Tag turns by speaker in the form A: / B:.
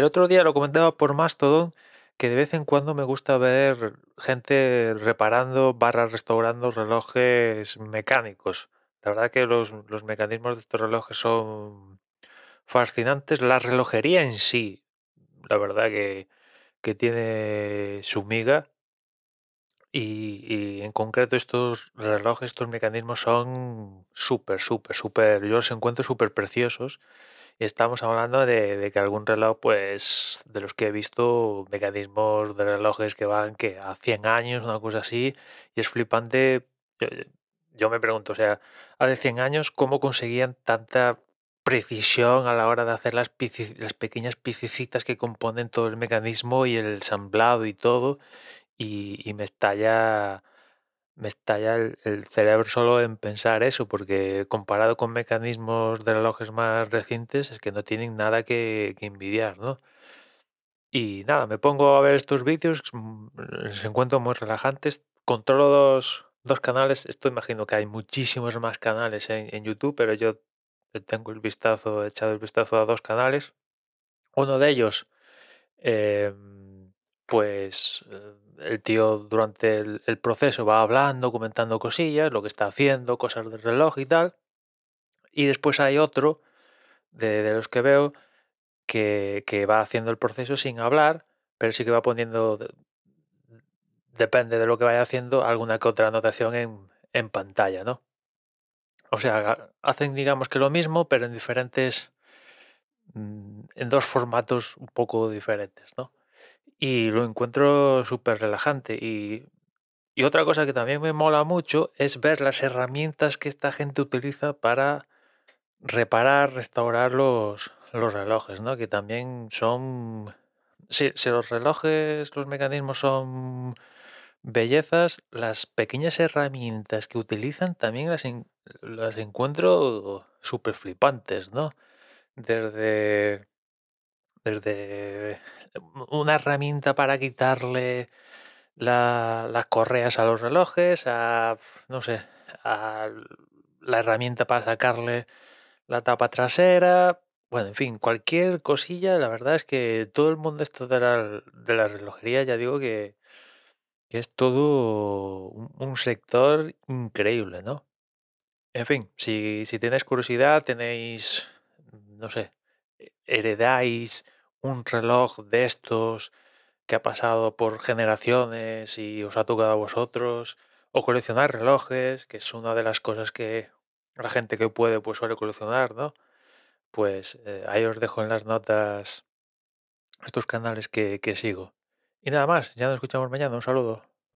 A: El otro día lo comentaba por Mastodon que de vez en cuando me gusta ver gente reparando barra restaurando relojes mecánicos. La verdad que los, los mecanismos de estos relojes son fascinantes. La relojería en sí, la verdad que, que tiene su miga. Y, y en concreto estos relojes, estos mecanismos son súper, súper, súper, yo los encuentro súper preciosos. Estamos hablando de, que algún reloj, pues, de los que he visto, mecanismos de relojes que van que a 100 años, una cosa así, y es flipante. Yo, me pregunto, o sea, hace 100 años, ¿cómo conseguían tanta precisión a la hora de hacer las, las pequeñas piececitas que componen todo el mecanismo y el ensamblado y todo? Y, y me estalla, me estalla el, el cerebro solo en pensar eso, porque comparado con mecanismos de relojes más recientes, es que no tienen nada que, que envidiar, ¿no? Y nada, me pongo a ver estos vídeos, mm, los encuentro muy relajantes. Controlo dos, dos canales, esto imagino que hay muchísimos más canales en, en YouTube, pero yo tengo el vistazo, he echado el vistazo a dos canales. Uno de ellos, em, pues eh, el tío durante el, proceso va hablando, comentando cosillas, lo que está haciendo, cosas del reloj y tal. Y después hay otro de, los que veo que, que va haciendo el proceso sin hablar, pero sí que va poniendo, de- depende de lo que vaya haciendo, alguna que otra anotación en, en pantalla, ¿no? O sea, hacen digamos que lo mismo, pero en diferentes, mm, en dos formatos un poco diferentes, ¿no? Y lo encuentro súper relajante. Y, y otra cosa que también me mola mucho es ver las herramientas que esta gente utiliza para reparar, restaurar los, los relojes, ¿no? Que también son... Si, si los relojes, los mecanismos son bellezas, las pequeñas herramientas que utilizan también las, las encuentro súper flipantes, ¿no? Desde, desde una herramienta para quitarle la- las correas a los relojes, a, no sé, a la herramienta para sacarle la tapa trasera. Bueno, en fin, cualquier cosilla, la verdad es que todo el mundo esto de la, de la relojería, ya digo que, es todo un, sector increíble, ¿no? En fin, si, si tenéis curiosidad, tenéis, no sé, heredáis un reloj de estos que ha pasado por generaciones y os ha tocado a vosotros, o coleccionar relojes, que es una de las cosas que la gente que puede pues suele coleccionar, ¿no? Pues eh, ahí os dejo en las notas estos canales que, que sigo. Y nada más, ya nos escuchamos mañana. Un saludo.